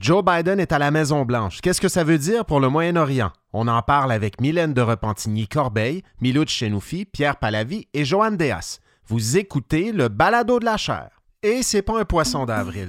Joe Biden est à la Maison-Blanche. Qu'est-ce que ça veut dire pour le Moyen-Orient? On en parle avec Mylène de Repentigny-Corbeil, Miloud Chenoufi, Pierre Palavie et Joanne Deas. Vous écoutez le balado de la chair. Et c'est pas un poisson d'avril.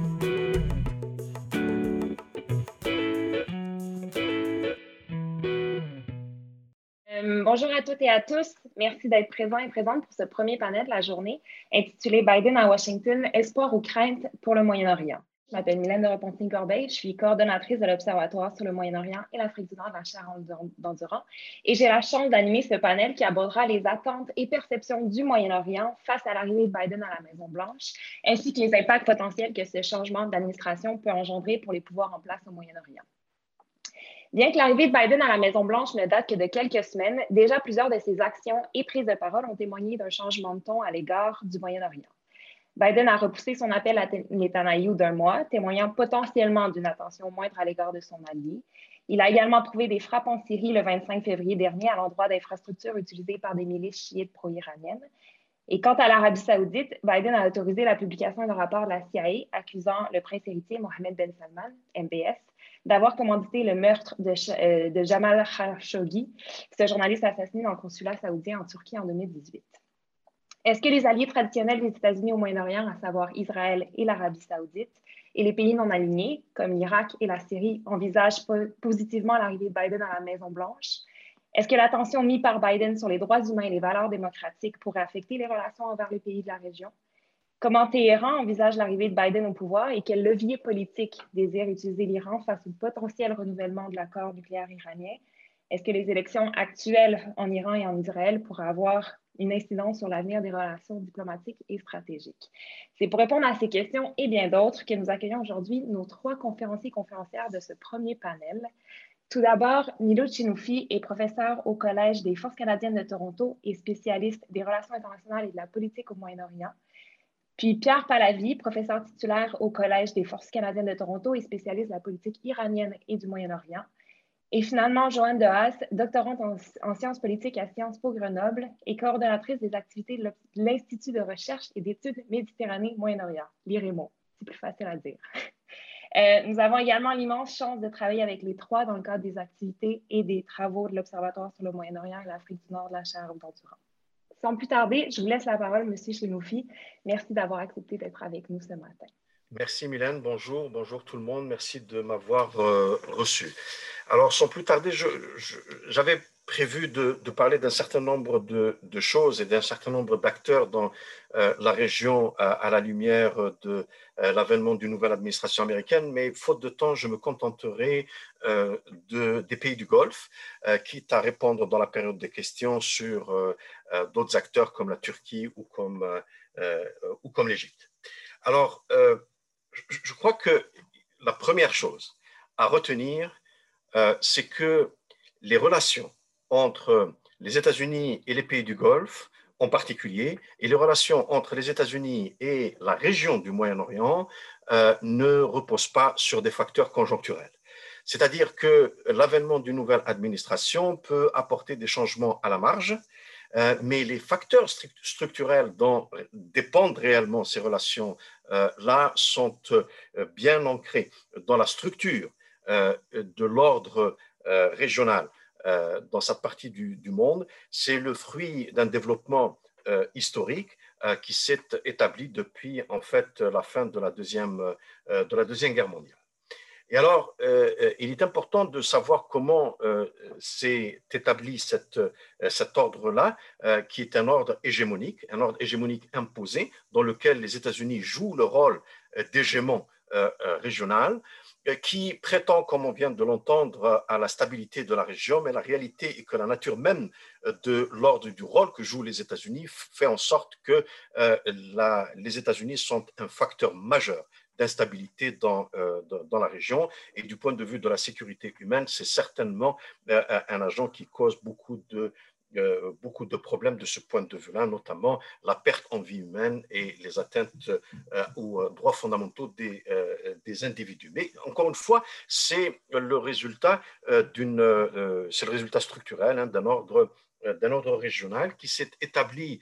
Bonjour à toutes et à tous. Merci d'être présents et présentes pour ce premier panel de la journée intitulé Biden à Washington, espoir ou crainte pour le Moyen-Orient. Je m'appelle Mylène de Repentigny-Corbeil, je suis coordonnatrice de l'Observatoire sur le Moyen-Orient et l'Afrique du Nord de la chaire d'Endurant et j'ai la chance d'animer ce panel qui abordera les attentes et perceptions du Moyen-Orient face à l'arrivée de Biden à la Maison-Blanche, ainsi que les impacts potentiels que ce changement d'administration peut engendrer pour les pouvoirs en place au Moyen-Orient. Bien que l'arrivée de Biden à la Maison-Blanche ne date que de quelques semaines, déjà plusieurs de ses actions et prises de parole ont témoigné d'un changement de ton à l'égard du Moyen-Orient. Biden a repoussé son appel à Netanyahu d'un mois, témoignant potentiellement d'une attention moindre à l'égard de son allié. Il a également approuvé des frappes en Syrie le 25 février dernier à l'endroit d'infrastructures utilisées par des milices chiites pro-iraniennes. Et quant à l'Arabie saoudite, Biden a autorisé la publication d'un rapport de la CIA accusant le prince héritier Mohamed Ben Salman, MBS, d'avoir commandité le meurtre de, euh, de, Jamal Khashoggi, ce journaliste assassiné dans le consulat saoudien en Turquie en 2018. Est-ce que les alliés traditionnels des États-Unis au Moyen-Orient, à savoir Israël et l'Arabie saoudite, et les pays non alignés, comme l'Irak et la Syrie, envisagent positivement l'arrivée de Biden à la Maison-Blanche? Est-ce que l'attention mise par Biden sur les droits humains et les valeurs démocratiques pourrait affecter les relations envers les pays de la région? Comment Téhéran envisage l'arrivée de Biden au pouvoir et quel levier politique désire utiliser l'Iran face au potentiel renouvellement de l'accord nucléaire iranien? Est-ce que les élections actuelles en Iran et en Israël pourraient avoir une incidence sur l'avenir des relations diplomatiques et stratégiques? C'est pour répondre à ces questions et bien d'autres que nous accueillons aujourd'hui nos trois conférenciers conférencières de ce premier panel. Tout d'abord, Milo Chinoufi est professeur au Collège des Forces canadiennes de Toronto et spécialiste des relations internationales et de la politique au Moyen-Orient. Puis Pierre Palavie, professeur titulaire au Collège des Forces canadiennes de Toronto et spécialiste de la politique iranienne et du Moyen-Orient. Et finalement, Joanne Dehaas, doctorante en, sciences politiques à Sciences Po Grenoble et coordonnatrice des activités de l'Institut de recherche et d'études Méditerranée-Moyen-Orient, l'IREMO. C'est plus facile à dire. Euh, nous avons également l'immense chance de travailler avec les trois dans le cadre des activités et des travaux de l'Observatoire sur le Moyen-Orient et l'Afrique du Nord de la chaire d'Endurance. Sans plus tarder, je vous laisse la parole, M. Chenoufi. Merci d'avoir accepté d'être avec nous ce matin. Merci Mylène, bonjour, bonjour tout le monde, merci de m'avoir euh, reçu. Alors sans plus tarder, j'avais prévu de, parler d'un certain nombre de, choses et d'un certain nombre d'acteurs dans euh, la région à, la lumière de euh, l'avènement d'une nouvelle administration américaine, mais faute de temps, je me contenterai euh, de, des pays du Golfe, quitte à répondre dans la période des questions sur d'autres acteurs comme la Turquie ou comme l'Égypte. Alors, je crois que la première chose à retenir, c'est que les relations entre les États-Unis et les pays du Golfe en particulier, et les relations entre les États-Unis et la région du Moyen-Orient euh, ne reposent pas sur des facteurs conjoncturels. C'est-à-dire que l'avènement d'une nouvelle administration peut apporter des changements à la marge, euh, mais les facteurs structurels dont dépendent réellement ces relations-là euh, sont bien ancrés dans la structure de l'ordre régional dans cette partie du, monde, c'est le fruit d'un développement euh, historique euh, qui s'est établi depuis en fait la fin de la deuxième, de la deuxième guerre mondiale. Et alors, il est important de savoir comment s'est établi cet ordre-là, qui est un ordre hégémonique, un ordre hégémonique imposé, dans lequel les États-Unis jouent le rôle d'hégémon régional, euh, qui prétend, comme on vient de l'entendre, à la stabilité de la région, mais la réalité est que la nature même euh, de l'ordre du rôle que jouent les États-Unis fait en sorte que euh, les États-Unis sont un facteur majeur d'instabilité dans, la région. Et du point de vue de la sécurité humaine, c'est certainement un agent qui cause beaucoup de, euh, beaucoup de problèmes de ce point de vue-là, notamment la perte en vie humaine et les atteintes euh, aux droits fondamentaux des, euh, des, individus. Mais encore une fois, c'est le résultat d'une, c'est le résultat structurel hein, d'un ordre d'un ordre régional qui s'est établi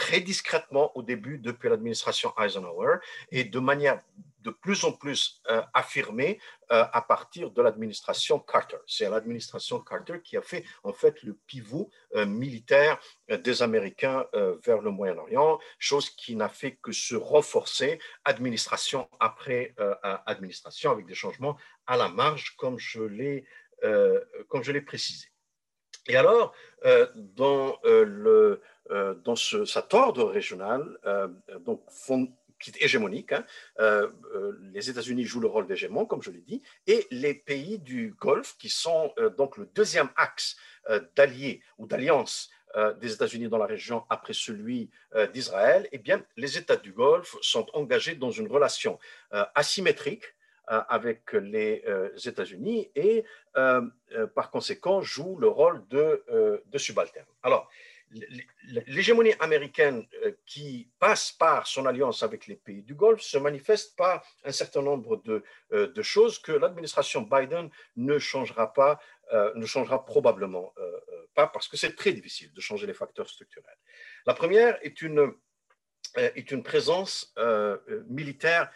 très discrètement au début depuis l'administration Eisenhower et de manière de plus en plus euh, affirmée euh, à partir de l'administration Carter. C'est l'administration Carter qui a fait en fait le pivot euh, militaire des Américains vers le Moyen-Orient, chose qui n'a fait que se renforcer administration après administration avec des changements à la marge, comme je l'ai comme je l'ai précisé. Et alors, dans le dans ce, cet ordre régional, donc qui est hégémonique. Hein. Euh, euh, les États-Unis jouent le rôle d'hégémon, comme je l'ai dit, et les pays du Golfe, qui sont euh, donc le deuxième axe d'alliés ou d'alliance des États-Unis dans la région après celui d'Israël, eh bien, les États du Golfe sont engagés dans une relation asymétrique avec les États-Unis et par conséquent jouent le rôle de, de subalterne. Alors, l'hégémonie américaine euh, qui passe par son alliance avec les pays du Golfe se manifeste par un certain nombre de, euh, choses que l'administration Biden ne changera pas, euh, ne changera probablement pas parce que c'est très difficile de changer les facteurs structurels. La première est une, est une présence militaire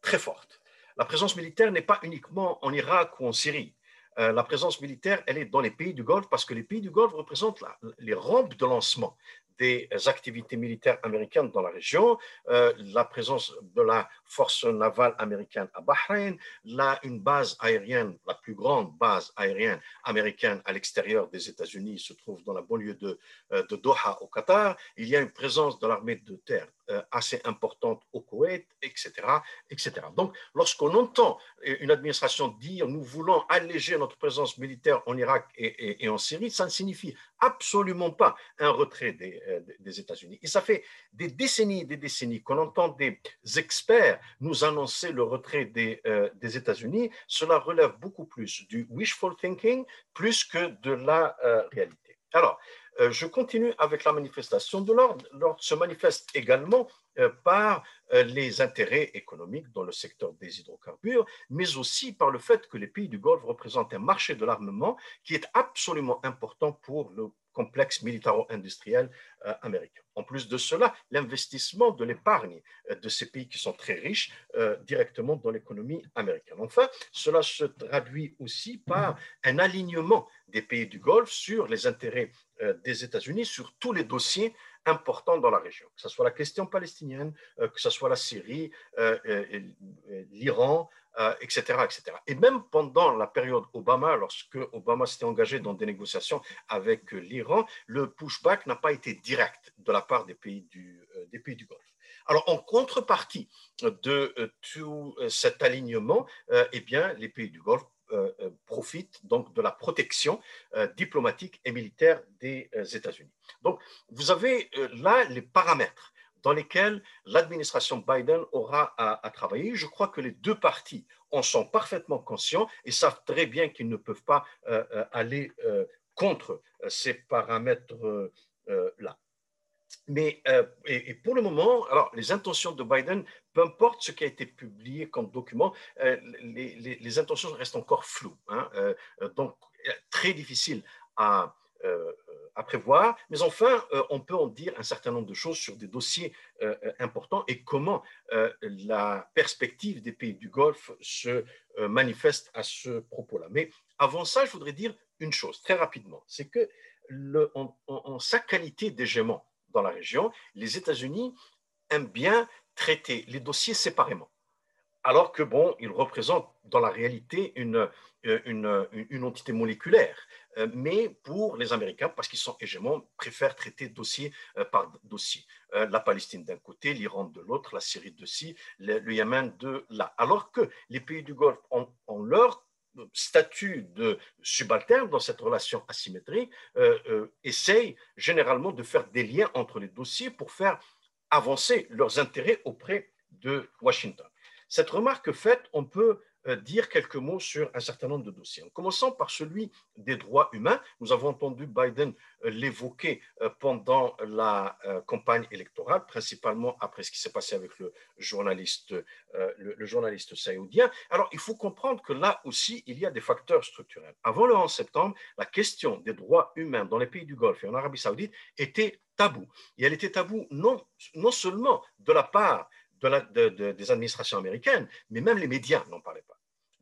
très forte. La présence militaire n'est pas uniquement en Irak ou en Syrie. Euh, la présence militaire, elle est dans les pays du Golfe parce que les pays du Golfe représentent les rampes de lancement des activités militaires américaines dans la région, euh, la présence de la force navale américaine à Bahreïn, là, une base aérienne, la plus grande base aérienne américaine à l'extérieur des États-Unis se trouve dans la banlieue de, euh, Doha au Qatar. Il y a une présence de l'armée de terre euh, assez importante au Koweït, etc., etc. Donc, lorsqu'on entend une administration dire nous voulons alléger notre présence militaire en Irak et, en Syrie, ça ne signifie absolument pas un retrait des, des États-Unis. Et ça fait des décennies et des décennies qu'on entend des experts nous annoncer le retrait des, euh, États-Unis. Cela relève beaucoup plus du wishful thinking plus que de la réalité. Alors, euh, je continue avec la manifestation de l'ordre. L'ordre se manifeste également euh, par euh, les intérêts économiques dans le secteur des hydrocarbures, mais aussi par le fait que les pays du Golfe représentent un marché de l'armement qui est absolument important pour le complexe militaro-industriel américain. En plus de cela, l'investissement de l'épargne de ces pays qui sont très riches directement dans l'économie américaine. Enfin, cela se traduit aussi par un alignement des pays du Golfe sur les intérêts euh, des États-Unis sur tous les dossiers importants dans la région, que ce soit la question palestinienne, euh, que ce soit la Syrie, euh, l'Iran, etc., etc. Et même pendant la période Obama, lorsque Obama s'était engagé dans des négociations avec l'Iran, le pushback n'a pas été direct de la part des pays du, des pays du Golfe. Alors, en contrepartie de tout cet alignement, eh bien, les pays du Golfe euh, euh, profite donc de la protection euh, diplomatique et militaire des États-Unis. Donc, vous avez là les paramètres dans lesquels l'administration Biden aura à, travailler. Je crois que les deux partis en sont parfaitement conscients et savent très bien qu'ils ne peuvent pas aller contre ces paramètres-là. Mais euh, et, pour le moment, alors les intentions de Biden, peu importe ce qui a été publié comme document, euh, les, intentions restent encore floues. Hein, euh, donc très difficile à, à prévoir. Mais enfin, on peut en dire un certain nombre de choses sur des dossiers importants et comment la perspective des pays du Golfe se manifeste à ce propos-là. Mais avant ça, je voudrais dire une chose très rapidement, c'est que en, sa qualité d'hégémon, dans la région, les États-Unis aiment bien traiter les dossiers séparément. Alors que, bon, ils représentent dans la réalité une, euh, une, entité moléculaire. Euh, mais pour les Américains, parce qu'ils sont hégémons, préfèrent traiter dossier euh, par dossier. La Palestine d'un côté, l'Iran de l'autre, la Syrie de ci, le, Yémen de là. Alors que les pays du Golfe ont leur statut de subalterne dans cette relation asymétrique euh, euh, essayent généralement de faire des liens entre les dossiers pour faire avancer leurs intérêts auprès de Washington. Cette remarque faite, on peut dire quelques mots sur un certain nombre de dossiers. En commençant par celui des droits humains, nous avons entendu Biden euh, l'évoquer euh, pendant la campagne électorale, principalement après ce qui s'est passé avec le journaliste, saoudien. Alors, il faut comprendre que là aussi, il y a des facteurs structurels. Avant le 11 septembre, la question des droits humains dans les pays du Golfe et en Arabie saoudite était taboue. Et elle était taboue non seulement de la part des administrations américaines, mais même les médias n'en parlaient pas.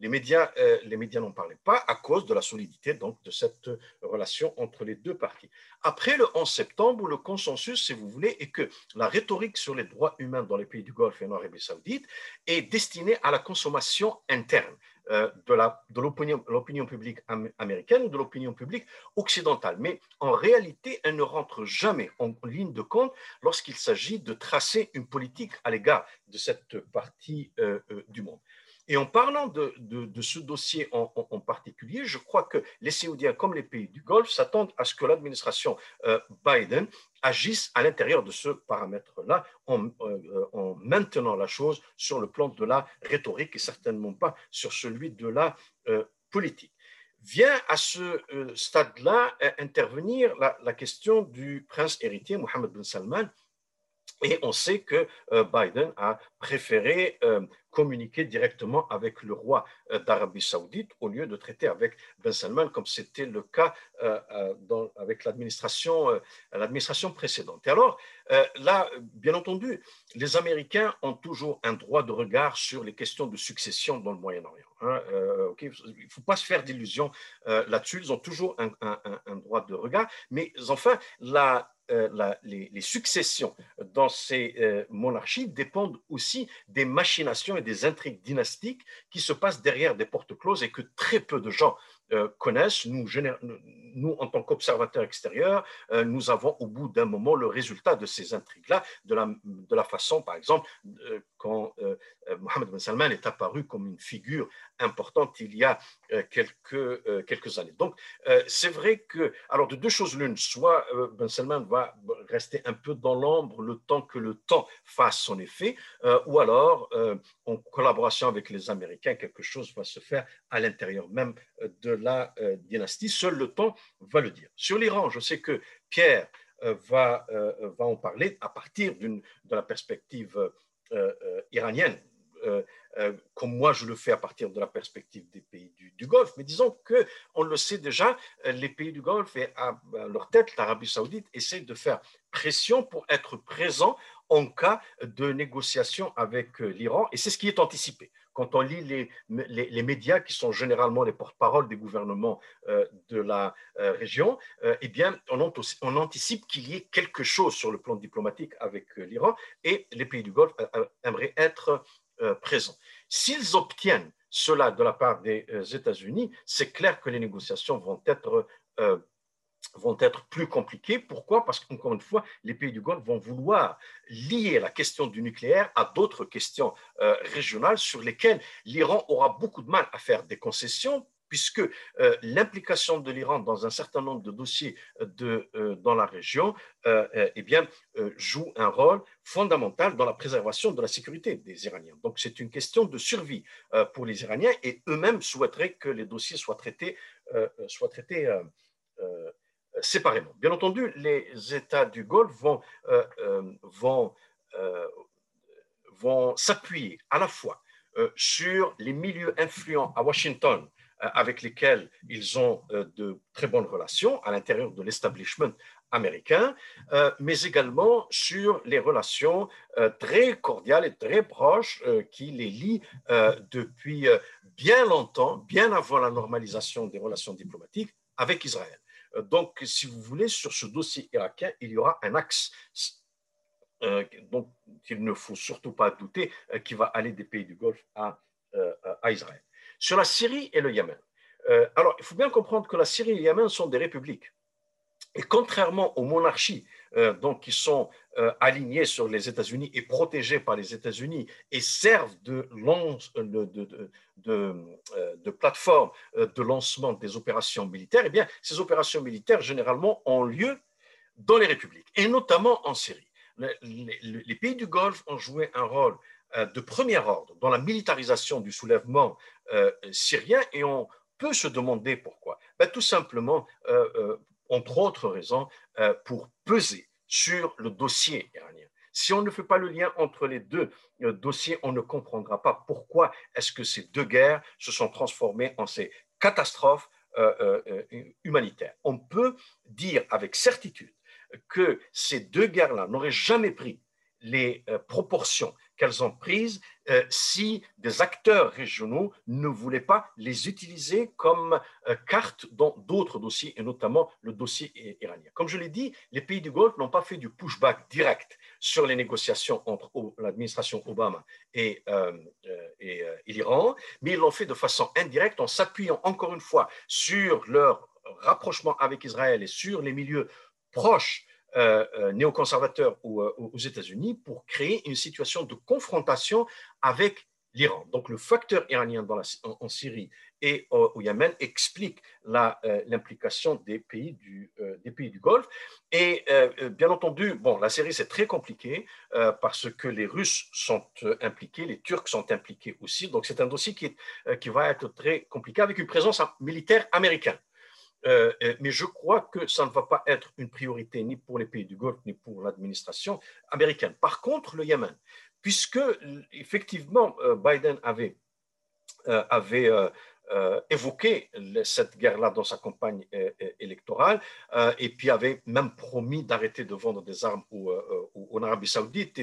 Les médias, euh, les médias n'en parlaient pas à cause de la solidité de cette relation entre les deux parties. Après le 11 septembre, le consensus, si vous voulez, est que la rhétorique sur les droits humains dans les pays du Golfe et en Arabie saoudite est destinée à la consommation interne euh, de l'opinion publique américaine ou de l'opinion publique occidentale. Mais en réalité, elle ne rentre jamais en ligne de compte lorsqu'il s'agit de tracer une politique à l'égard de cette partie euh, du monde. Et en parlant de, ce dossier en, particulier, je crois que les Saoudiens, comme les pays du Golfe, s'attendent à ce que l'administration euh, Biden agisse à l'intérieur de ce paramètre-là en, euh, en, maintenant la chose sur le plan de la rhétorique et certainement pas sur celui de la euh, politique. Vient à ce stade-là intervenir la, la, question du prince héritier Mohammed bin Salman, et on sait que Biden a préféré communiquer directement avec le roi euh, d'Arabie saoudite au lieu de traiter avec Ben Salman comme c'était le cas euh, euh, avec l'administration l'administration précédente. Et alors, là, bien entendu, les Américains ont toujours un droit de regard sur les questions de succession dans le Moyen-Orient. Hein, il ne faut pas se faire d'illusions là-dessus. Ils ont toujours un, un, droit de regard. Mais enfin, la, les, successions dans ces monarchies dépendent aussi des machinations des intrigues dynastiques qui se passent derrière des portes closes et que très peu de gens connaissent. Nous, nous, en tant qu'observateurs extérieurs, euh, nous avons au bout d'un moment le résultat de ces intrigues-là, de la, de la façon, par exemple, euh, quand Mohamed Ben Salman est apparu comme une figure importante il y a quelques, quelques années. Donc, c'est vrai que, alors de deux choses l'une, soit Ben Salman va rester un peu dans l'ombre le temps que le temps fasse son effet, ou alors, en collaboration avec les Américains, quelque chose va se faire à l'intérieur même de la euh, dynastie. Seul le temps va le dire. Sur l'Iran, je sais que Pierre euh, va, euh, va en parler à partir de la perspective iranienne, comme moi je le fais à partir de la perspective des pays du, Golfe. Mais disons que on le sait déjà, les pays du Golfe et à, leur tête, l'Arabie saoudite, essaient de faire pression pour être présents en cas de négociation avec l'Iran, et c'est ce qui est anticipé quand on lit les, médias qui sont généralement les porte-parole des gouvernements euh, de la euh, région, euh, eh bien, on, on anticipe qu'il y ait quelque chose sur le plan diplomatique avec l'Iran et les pays du Golfe aimeraient être présents. S'ils obtiennent cela de la part des États-Unis, c'est clair que les négociations vont être vont être plus compliquées. Pourquoi? Parce qu'encore une fois, les pays du Golfe vont vouloir lier la question du nucléaire à d'autres questions euh, régionales sur lesquelles l'Iran aura beaucoup de mal à faire des concessions puisque euh, l'implication de l'Iran dans un certain nombre de dossiers de, euh, dans la région eh bien, joue un rôle fondamental dans la préservation de la sécurité des Iraniens. Donc c'est une question de survie pour les Iraniens et eux-mêmes souhaiteraient que les dossiers soient traités, soient traités séparément. Bien entendu, les États du Golfe vont, euh, euh, vont, euh, vont s'appuyer à la fois sur les milieux influents à Washington avec lesquels ils ont de très bonnes relations à l'intérieur de l'establishment américain, mais également sur les relations très cordiales et très proches qui les lient depuis bien longtemps, bien avant la normalisation des relations diplomatiques avec Israël. Donc, si vous voulez, sur ce dossier irakien, il y aura un axe euh, dont il ne faut surtout pas douter, euh, qui va aller des pays du Golfe à, euh, Israël. Sur la Syrie et le Yémen. alors, il faut bien comprendre que la Syrie et le Yémen sont des républiques. Et contrairement aux monarchies euh, donc, qui sont euh, alignées sur les États-Unis et protégées par les États-Unis et servent de, de, plateforme de lancement des opérations militaires, eh bien, ces opérations militaires, généralement, ont lieu dans les républiques, et notamment en Syrie. Les, pays du Golfe ont joué un rôle de premier ordre dans la militarisation du soulèvement syrien et on peut se demander pourquoi. Ben, tout simplement, entre autres raisons, pour peser sur le dossier iranien. Si on ne fait pas le lien entre les deux euh, dossiers, on ne comprendra pas pourquoi est-ce que ces deux guerres se sont transformées en ces catastrophes euh, euh, humanitaires. On peut dire avec certitude que ces deux guerres-là n'auraient jamais pris les proportions qu'elles ont prises euh, si des acteurs régionaux ne voulaient pas les utiliser comme euh, carte dans d'autres dossiers, et notamment le dossier iranien. Comme je l'ai dit, les pays du Golfe n'ont pas fait du pushback direct sur les négociations entre l'administration Obama et, euh, et l'Iran, mais ils l'ont fait de façon indirecte en s'appuyant encore une fois sur leur rapprochement avec Israël et sur les milieux proches euh, euh, néoconservateurs euh, aux États-Unis pour créer une situation de confrontation avec l'Iran. Donc le facteur iranien en, Syrie et au, Yémen explique l'implication des, pays du, Golfe. Et bien entendu, bon, la Syrie c'est très compliqué parce que les Russes sont impliqués, les Turcs sont impliqués aussi. Donc c'est un dossier qui va être très compliqué avec une présence militaire américaine. Euh, euh, mais je crois que ça ne va pas être une priorité ni pour les pays du Golfe ni pour l'administration américaine. Par contre, le Yémen, puisque effectivement euh, Biden avait, évoqué cette guerre-là dans sa campagne électorale et puis avait même promis d'arrêter de vendre des armes en Arabie saoudite.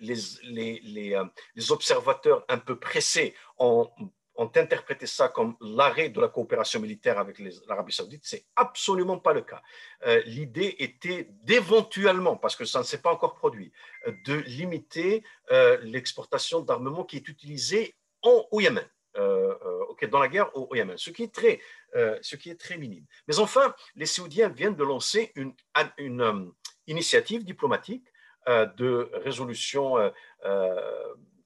les, les observateurs un peu pressés ont ont interprété ça comme l'arrêt de la coopération militaire avec l'Arabie saoudite. C'est absolument pas le cas. Euh, l'idée était d'éventuellement, parce que ça ne s'est pas encore produit, euh, de limiter euh, l'exportation d'armement qui est utilisé en, au Yémen. dans la guerre au, Yémen, ce qui, est très, ce qui est très minime. Mais enfin, les Saoudiens viennent de lancer une initiative diplomatique de résolution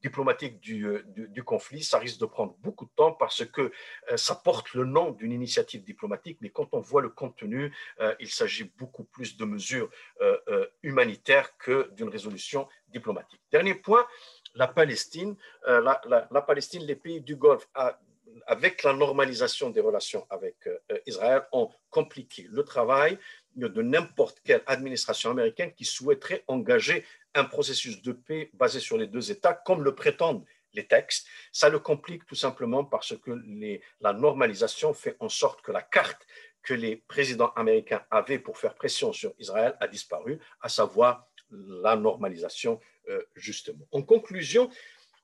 diplomatique euh, du, conflit, ça risque de prendre beaucoup de temps parce que euh, ça porte le nom d'une initiative diplomatique, mais quand on voit le contenu, euh, il s'agit beaucoup plus de mesures humanitaires que d'une résolution diplomatique. Dernier point, la Palestine. La, Palestine, les pays du Golfe, avec la normalisation des relations avec Israël, ont compliqué le travail de n'importe quelle administration américaine qui souhaiterait engager un processus de paix basé sur les deux États, comme le prétendent les textes. Ça le complique tout simplement parce que la normalisation fait en sorte que la carte que les présidents américains avaient pour faire pression sur Israël a disparu, à savoir la normalisation euh, justement. En conclusion,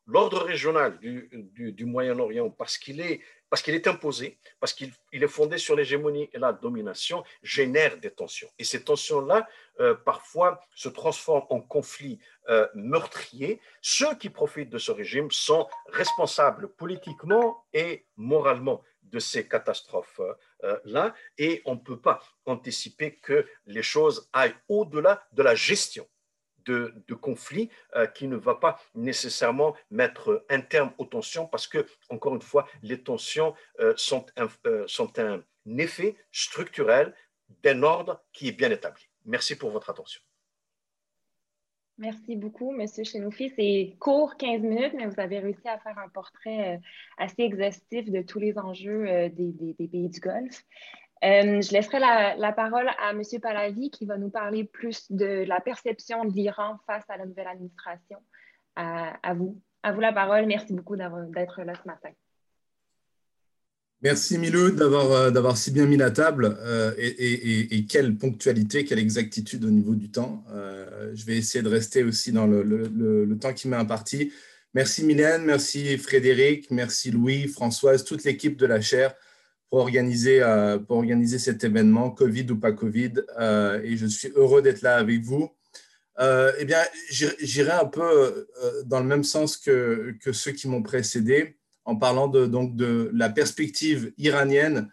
l'ordre régional du Moyen-Orient, parce qu'il est parce qu'il est imposé, parce qu'il est fondé sur l'hégémonie et la domination, génère des tensions. Et ces tensions-là, euh, parfois, se transforment en conflits euh, meurtriers. Ceux qui profitent de ce régime sont responsables politiquement et moralement de ces catastrophes-là. Euh, et on ne peut pas anticiper que les choses aillent au-delà de la gestion de, conflit euh, qui ne va pas nécessairement mettre un terme aux tensions parce que, encore une fois, les tensions euh, sont, un, euh, sont un effet structurel d'un ordre qui est bien établi. Merci pour votre attention. Merci beaucoup, M. Chenoufi. C'est court, 15 minutes, mais vous avez réussi à faire un portrait assez exhaustif de tous les enjeux des, des pays du Golfe. Euh, je laisserai la, parole à M. Palavi qui va nous parler plus de la perception de l'Iran face à la nouvelle administration. À, vous. À vous la parole. Merci beaucoup d'être là ce matin. Merci Milou d'avoir euh, si bien mis la table euh, et, quelle ponctualité, quelle exactitude au niveau du temps. je vais essayer de rester aussi dans le, le temps qui m'est imparti. Merci Mylène, merci Frédéric, merci Louis, Françoise, toute l'équipe de la chaire pour organiser, euh, pour organiser cet événement, Covid ou pas Covid. Euh, et je suis heureux d'être là avec vous. Euh, eh bien, j'irai un peu dans le même sens que, que ceux qui m'ont précédé, en parlant de, donc, de la perspective iranienne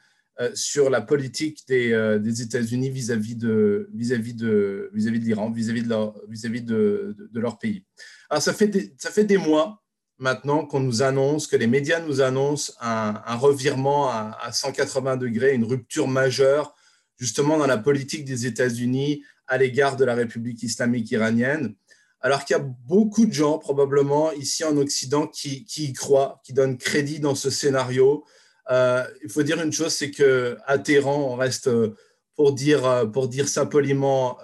sur la politique des, des États-Unis vis-à-vis de, vis-à-vis de, vis-à-vis de l'Iran, vis-à-vis de leur, vis-à-vis de, de, leur pays. Alors, ça fait ça fait des mois maintenant qu'on nous annonce, que les médias nous annoncent un, revirement à, 180 degrés, une rupture majeure justement dans la politique des États-Unis à l'égard de la République islamique iranienne. alors qu'il y a beaucoup de gens, probablement ici en Occident, qui, y croient, qui donnent crédit dans ce scénario. il faut dire une chose, c'est qu'à Téhéran, on reste, pour dire, pour dire ça poliment,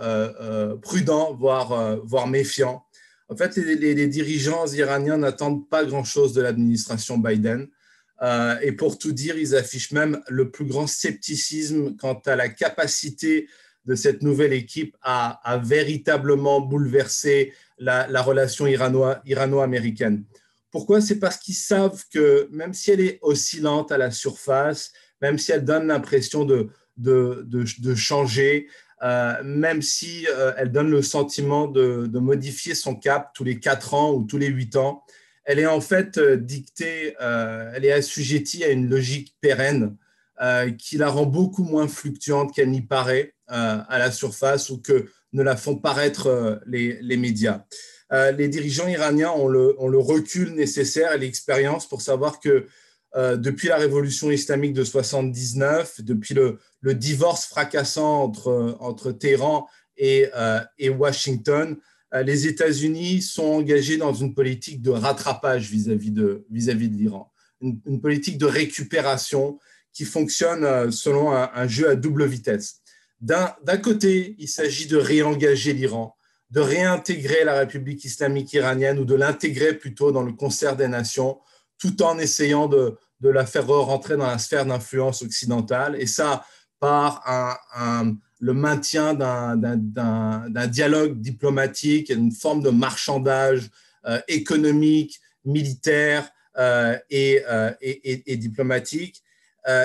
prudent, voire, voire méfiant. En fait, les, dirigeants iraniens n'attendent pas grand-chose de l'administration Biden. Euh, et pour tout dire, ils affichent même le plus grand scepticisme quant à la capacité de cette nouvelle équipe à, véritablement bouleverser la, relation irano-américaine. Pourquoi? C'est parce qu'ils savent que même si elle est oscillante à la surface, même si elle donne l'impression de, de, changer, euh, même si euh, elle donne le sentiment de, modifier son cap tous les 4 ans ou tous les 8 ans, elle est en fait euh, dictée, elle est assujettie à une logique pérenne qui la rend beaucoup moins fluctuante qu'elle n'y paraît à la surface ou que ne la font paraître les, médias. les dirigeants iraniens ont le, ont le recul nécessaire et l'expérience pour savoir que euh, depuis la révolution islamique de 79, depuis le, divorce fracassant entre, entre Téhéran et, euh, et Washington, euh, les États-Unis sont engagés dans une politique de rattrapage vis-à-vis de, vis -vis de l'Iran, une, politique de récupération qui fonctionne selon un, jeu à double vitesse. D'un côté, il s'agit de réengager l'Iran, de réintégrer la République islamique iranienne ou de l'intégrer plutôt dans le concert des nations tout en essayant de, la faire rentrer dans la sphère d'influence occidentale, et ça par le maintien d'un dialogue diplomatique, une forme de marchandage euh, économique, militaire euh, euh, et, diplomatique.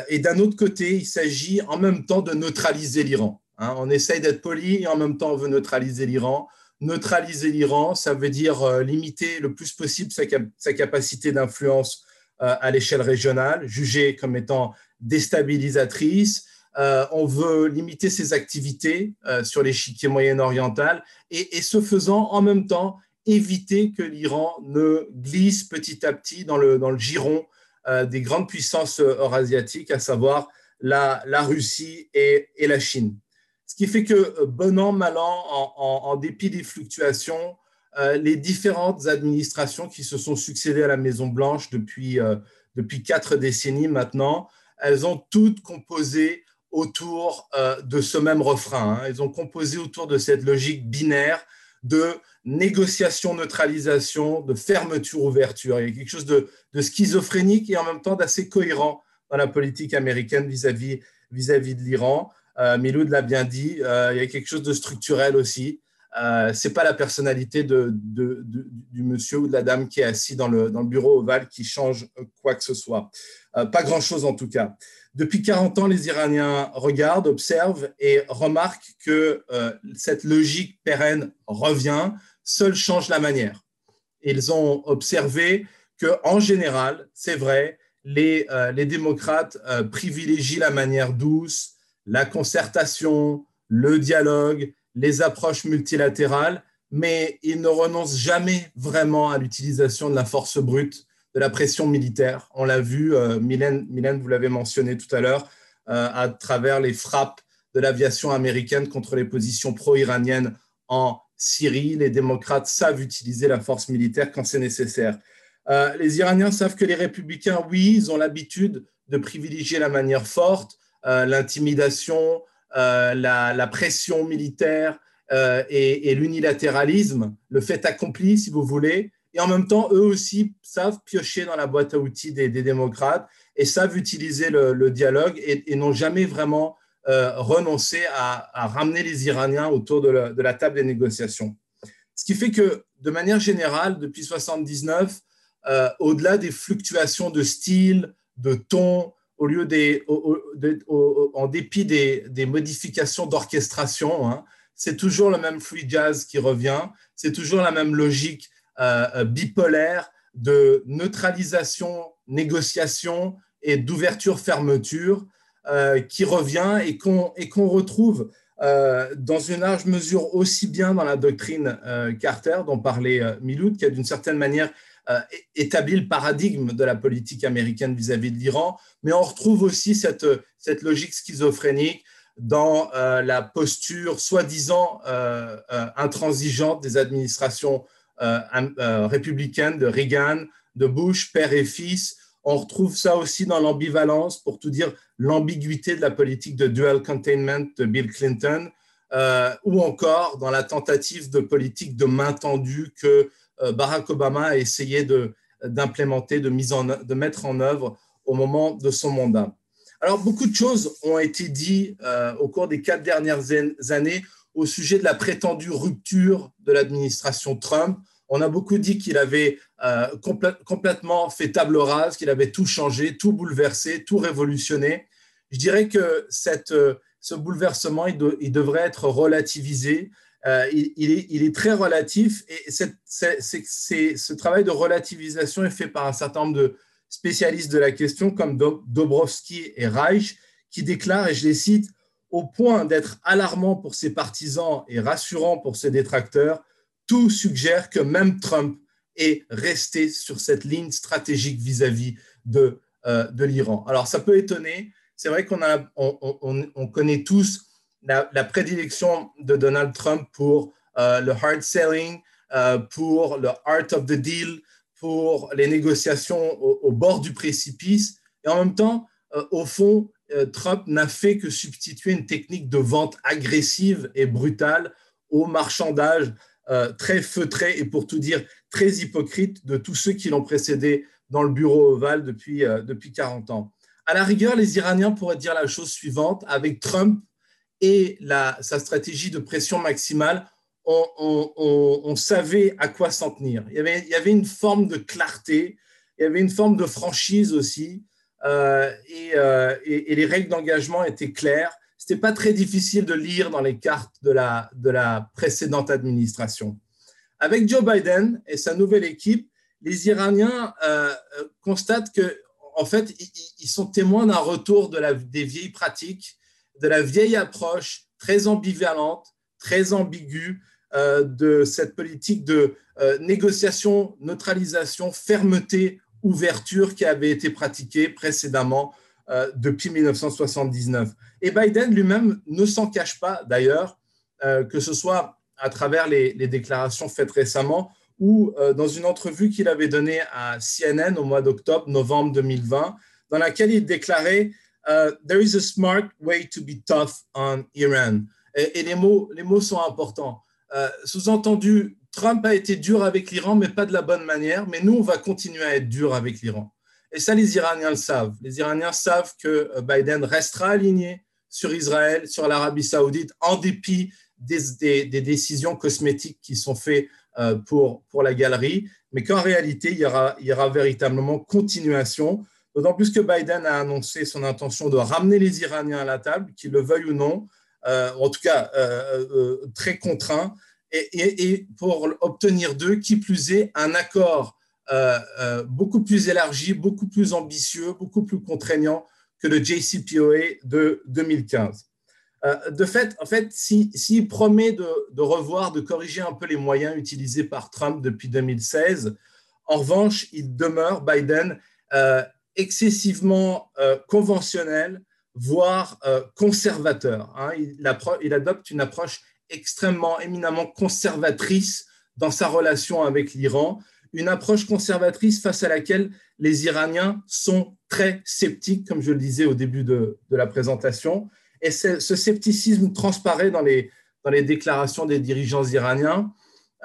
et d'un autre côté, il s'agit en même temps de neutraliser l'Iran. Hein. On essaye d'être poli et en même temps on veut neutraliser l'Iran neutraliser l'Iran, ça veut dire euh, limiter le plus possible sa, capacité d'influence euh, à l'échelle régionale, jugée comme étant déstabilisatrice. Euh, on veut limiter ses activités sur l'échiquier moyen-oriental et, ce faisant, en même temps, éviter que l'Iran ne glisse petit à petit dans le, dans le giron des grandes puissances eurasiatiques, à savoir la, Russie et la Chine. Ce qui fait que, euh, bon an, mal an, en, dépit des fluctuations, euh, les différentes administrations qui se sont succédées à la Maison-Blanche depuis, euh, depuis quatre décennies maintenant, elles ont toutes composé autour de ce même refrain. Hein. Elles ont composé autour de cette logique binaire de négociation-neutralisation, de fermeture-ouverture. Il y a quelque chose de, schizophrénique et en même temps d'assez cohérent dans la politique américaine vis-à-vis vis -vis de l'Iran. Euh, Miloud l'a bien dit, euh, il y a quelque chose de structurel aussi. Euh, Ce n'est pas la personnalité du monsieur ou de la dame qui est assis dans le, bureau ovale qui change quoi que ce soit. pas grand-chose en tout cas. Depuis 40 ans, les Iraniens regardent, observent et remarquent que cette logique pérenne revient, seul change la manière. Ils ont observé que, en général, c'est vrai, les démocrates privilégient la manière douce, la concertation, le dialogue, les approches multilatérales, mais il ne renonce jamais vraiment à l'utilisation de la force brute, de la pression militaire. On l'a vu, euh, Mylène, vous l'avez mentionné tout à l'heure, euh, à travers les frappes de l'aviation américaine contre les positions pro-iraniennes en Syrie. Les démocrates savent utiliser la force militaire quand c'est nécessaire. Euh, les Iraniens savent que les républicains, oui, ils ont l'habitude de privilégier la manière forte, l'intimidation, euh, la, pression militaire euh, et, l'unilatéralisme, le fait accompli, si vous voulez. Et en même temps, eux aussi savent piocher dans la boîte à outils des, démocrates et savent utiliser le, dialogue et, n'ont jamais vraiment renoncé à, ramener les Iraniens autour de la, table des négociations. Ce qui fait que, de manière générale, depuis 1979, au-delà des fluctuations de style, de ton, au lieu des, en dépit des, modifications d'orchestration, hein, c'est toujours le même free jazz qui revient, c'est toujours la même logique euh, euh, bipolaire de neutralisation, négociation et d'ouverture-fermeture euh, qui revient et qu'on retrouve dans une large mesure aussi bien dans la doctrine Carter dont parlait Miloud, qui a d'une certaine manière établit le paradigme de la politique américaine vis-à-vis de l'Iran, mais on retrouve aussi cette, cette logique schizophrénique dans la posture soi-disant intransigeante des administrations républicaines de Reagan, de Bush, père et fils. On retrouve ça aussi dans l'ambivalence, pour tout dire, l'ambiguïté de la politique de dual containment de Bill Clinton, ou encore dans la tentative de politique de main tendue que Barack Obama a essayé d'implémenter, de, de, mettre en œuvre au moment de son mandat. Alors, beaucoup de choses ont été dites euh, au cours des quatre dernières années au sujet de la prétendue rupture de l'administration Trump. On a beaucoup dit qu'il avait euh, complètement fait table rase, qu'il avait tout changé, tout bouleversé, tout révolutionné. Je dirais que euh, ce bouleversement, il, devrait être relativisé. Il, il, est, très relatif et ce travail de relativisation est fait par un certain nombre de, spécialistes de la question comme Dobrowski et Reich, qui déclarent, et je les cite, au point d'être alarmant pour ses partisans et rassurant pour ses détracteurs, tout suggère que même Trump est resté sur cette ligne stratégique vis-à-vis de, euh, l'Iran. Alors, ça peut étonner. C'est vrai qu'on on, on, connaît tous la, prédilection de Donald Trump pour euh, le hard selling, euh, pour le art of the deal, pour les négociations au, bord du précipice. Et en même temps, euh, au fond, Trump n'a fait que substituer une technique de vente agressive et brutale au marchandage très feutré et pour tout dire très hypocrite de tous ceux qui l'ont précédé dans le bureau ovale depuis, depuis 40 ans. À la rigueur, les Iraniens pourraient dire la chose suivante, avec Trump et sa stratégie de pression maximale, on, savait à quoi s'en tenir. Il y, avait, une forme de clarté, il y avait une forme de franchise aussi, euh, euh, et, les règles d'engagement étaient claires. Ce n'était pas très difficile de lire dans les cartes de la, de la précédente administration. Avec Joe Biden et sa nouvelle équipe, les Iraniens euh, constatent que, en fait, ils, sont témoins d'un retour des vieilles pratiques, de la vieille approche très ambivalente, très ambiguë, euh, de cette politique de euh, négociation, neutralisation, fermeté, ouverture qui avait été pratiquée précédemment euh, depuis 1979. Et Biden lui-même ne s'en cache pas d'ailleurs, que ce soit à travers les, déclarations faites récemment ou dans une entrevue qu'il avait donnée à CNN au mois d'octobre, novembre 2020, dans laquelle il déclarait There is a smart way to be tough on Iran. Et, les, mots, les mots sont importants. Euh, sous-entendu, Trump a été dur avec l'Iran, mais pas de la bonne manière. Mais nous, on va continuer à être dur avec l'Iran. Et ça, les Iraniens le savent. Les Iraniens savent que euh, Biden restera aligné sur Israël, sur l'Arabie saoudite, en dépit des, décisions cosmétiques qui sont faites euh, pour, pour la galerie, mais qu'en réalité, il y, aura, il y aura véritablement continuation. D'autant plus que Biden a annoncé son intention de ramener les Iraniens à la table, qu'ils le veuillent ou non, euh, en tout cas euh, euh, très contraint, et, pour obtenir d'eux, qui plus est, un accord beaucoup plus élargi, beaucoup plus ambitieux, beaucoup plus contraignant que le JCPOA de 2015. de fait, en fait, s'il promet de, revoir, de corriger un peu les moyens utilisés par Trump depuis 2016, en revanche, il demeure, Biden, excessivement conventionnel, voire euh, conservateur. Hein. Il, adopte une approche extrêmement, éminemment conservatrice dans sa relation avec l'Iran, une approche conservatrice face à laquelle les Iraniens sont très sceptiques, comme je le disais au début de, la présentation. Et ce scepticisme transparaît dans les, dans les déclarations des dirigeants iraniens.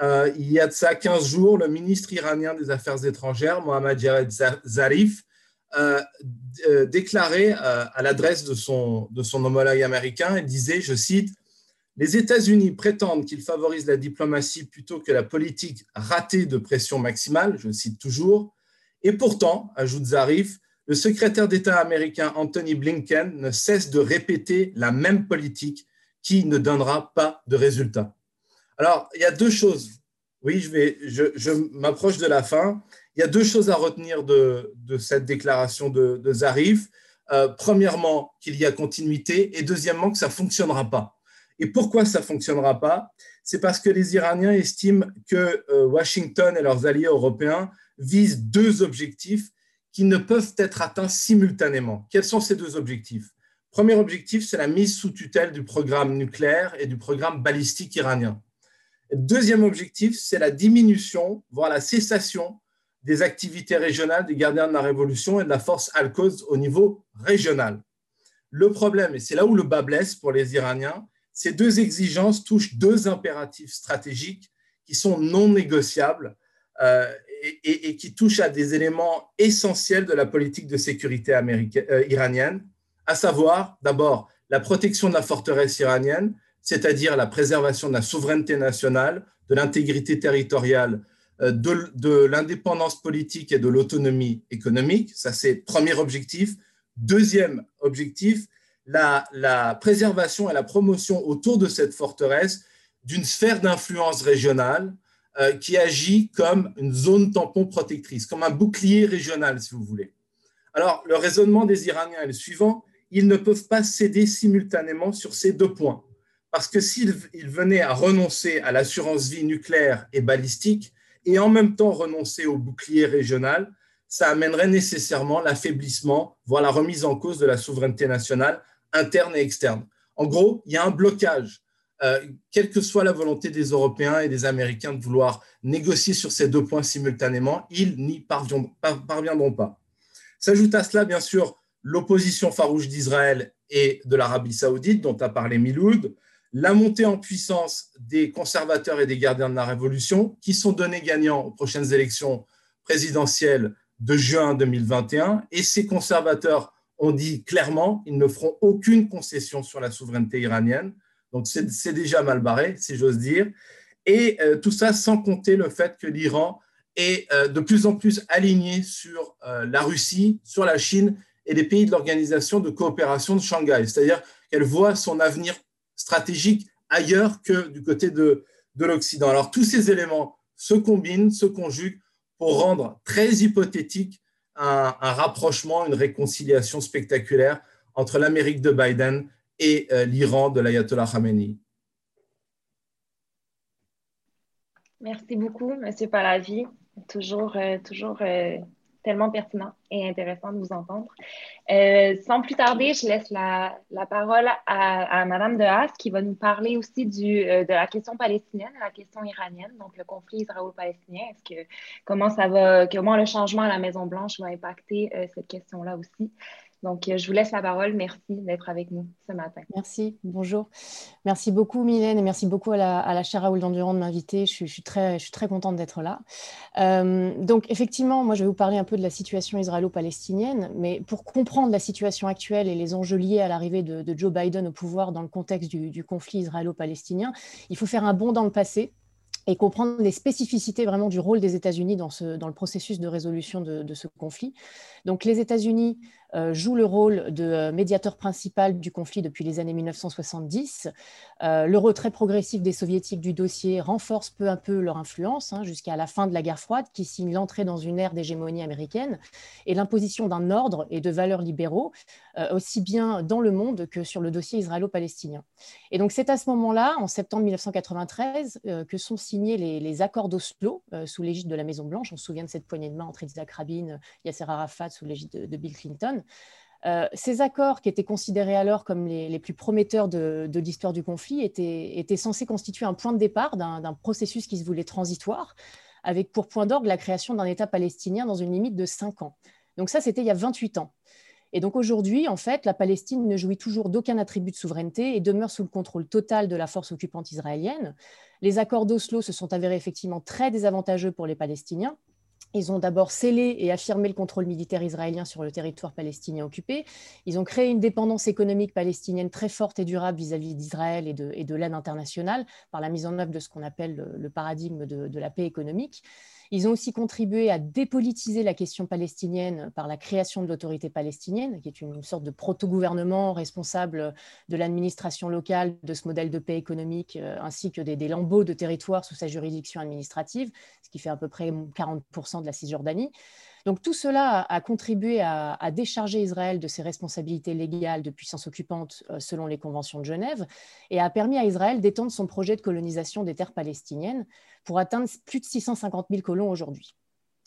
Euh, il y a de ça 15 jours, le ministre iranien des Affaires étrangères, Mohammad Javad Zarif, euh, euh, déclaré euh, à l'adresse de son, de son homologue américain, il disait, je cite, Les États-Unis prétendent qu'ils favorisent la diplomatie plutôt que la politique ratée de pression maximale, je cite toujours, et pourtant, ajoute Zarif, le secrétaire d'État américain Anthony Blinken ne cesse de répéter la même politique qui ne donnera pas de résultats. Alors, il y a deux choses. Oui, je, je, je m'approche de la fin. Il y a deux choses à retenir de, cette déclaration de, Zarif. Euh, premièrement, qu'il y a continuité et deuxièmement, que ça ne fonctionnera pas. Et pourquoi ça ne fonctionnera pas? C'est parce que les Iraniens estiment que euh, Washington et leurs alliés européens visent deux objectifs qui ne peuvent être atteints simultanément. Quels sont ces deux objectifs? Premier objectif, c'est la mise sous tutelle du programme nucléaire et du programme balistique iranien. Deuxième objectif, c'est la diminution, voire la cessation des activités régionales des gardiens de la Révolution et de la force Al-Quds au niveau régional. Le problème, et c'est là où le bas blesse pour les Iraniens, ces deux exigences touchent deux impératifs stratégiques qui sont non négociables euh, et, qui touchent à des éléments essentiels de la politique de sécurité euh, iranienne, à savoir d'abord la protection de la forteresse iranienne, c'est-à-dire la préservation de la souveraineté nationale, de l'intégrité territoriale, euh, de, l'indépendance politique et de l'autonomie économique. Ça, c'est premier objectif. Deuxième objectif, la, la, préservation et la promotion autour de cette forteresse d'une sphère d'influence régionale euh, qui agit comme une zone tampon protectrice, comme un bouclier régional, si vous voulez. Alors, le raisonnement des Iraniens est le suivant, ils ne peuvent pas céder simultanément sur ces deux points. Parce que s'ils venaient à renoncer à l'assurance vie nucléaire et balistique et en même temps renoncer au bouclier régional, ça amènerait nécessairement l'affaiblissement, voire la remise en cause de la souveraineté nationale interne et externe. En gros, il y a un blocage, euh, quelle que soit la volonté des Européens et des Américains de vouloir négocier sur ces deux points simultanément, ils n'y parviendront pas. S'ajoute à cela, bien sûr, l'opposition farouche d'Israël et de l'Arabie saoudite, dont a parlé Miloud, la montée en puissance des conservateurs et des gardiens de la Révolution, qui sont donnés gagnants aux prochaines élections présidentielles de juin 2021. Et ces conservateurs ont dit clairement qu'ils ne feront aucune concession sur la souveraineté iranienne. Donc c'est déjà mal barré, si j'ose dire. Et euh, tout ça sans compter le fait que l'Iran est euh, de plus en plus aligné sur euh, la Russie, sur la Chine et les pays de l'organisation de coopération de Shanghai. C'est-à-dire qu'elle voit son avenir stratégique ailleurs que du côté de, de l'Occident. Alors tous ces éléments se combinent, se conjuguent pour rendre très hypothétique un, rapprochement, une réconciliation spectaculaire entre l'Amérique de Biden et euh, l'Iran de l'ayatollah Khamenei. Merci beaucoup, M. Palavi. Toujours, euh, toujours euh, tellement pertinent et intéressant de vous entendre. Euh, sans plus tarder, je laisse la, la parole à, à Mme de Haas qui va nous parler aussi du, euh, de la question palestinienne, la question iranienne, donc le conflit israélo-palestinien. Est-ce que comment ça va, comment le changement à la Maison Blanche va impacter euh, cette question-là aussi? Donc, euh, je vous laisse la parole. Merci d'être avec nous ce matin. Merci. Bonjour. Merci beaucoup, Mylène, et merci beaucoup à la, à la chaire Raoul d'Endurant de m'inviter. Je, suis très, je suis très contente d'être là. Euh, donc, effectivement, moi, je vais vous parler un peu de la situation israélo-palestinienne, mais pour comprendre la situation actuelle et les enjeux liés à l'arrivée de, Joe Biden au pouvoir dans le contexte du, conflit israélo-palestinien, il faut faire un bond dans le passé et comprendre les spécificités vraiment du rôle des États-Unis dans, dans le processus de résolution de, ce conflit. Donc les États-Unis joue le rôle de euh, médiateur principal du conflit depuis les années 1970. Euh, le retrait progressif des soviétiques du dossier renforce peu à peu leur influence hein, jusqu'à la fin de la guerre froide qui signe l'entrée dans une ère d'hégémonie américaine et l'imposition d'un ordre et de valeurs libéraux aussi bien dans le monde que sur le dossier israélo-palestinien. Et donc c'est à ce moment-là, en septembre 1993, que sont signés les, accords d'Oslo sous l'égide de la Maison-Blanche. On se souvient de cette poignée de main entre Isaac Rabin, Yasser Arafat sous l'égide de Bill Clinton. Euh, ces accords, qui étaient considérés alors comme les, plus prometteurs de, l'histoire du conflit, étaient, censés constituer un point de départ d'un processus qui se voulait transitoire, avec pour point d'orgue la création d'un État palestinien dans une limite de 5 ans. Donc ça, c'était il y a 28 ans. Et donc aujourd'hui, en fait, la Palestine ne jouit toujours d'aucun attribut de souveraineté et demeure sous le contrôle total de la force occupante israélienne. Les accords d'Oslo se sont avérés effectivement très désavantageux pour les Palestiniens, ils ont d'abord scellé et affirmé le contrôle militaire israélien sur le territoire palestinien occupé. Ils ont créé une dépendance économique palestinienne très forte et durable vis-à-vis d'Israël et de, l'aide internationale par la mise en œuvre de ce qu'on appelle le, paradigme de, la paix économique. Ils ont aussi contribué à dépolitiser la question palestinienne par la création de l'autorité palestinienne, qui est une sorte de proto-gouvernement responsable de l'administration locale de ce modèle de paix économique, euh, ainsi que des, lambeaux de territoire sous sa juridiction administrative, ce qui fait à peu près 40% de la Cisjordanie. Tout cela a contribué à, décharger Israël de ses responsabilités légales de puissance occupante euh, selon les conventions de Genève et a permis à Israël d'étendre son projet de colonisation des terres palestiniennes pour atteindre plus de 650 000 colons aujourd'hui.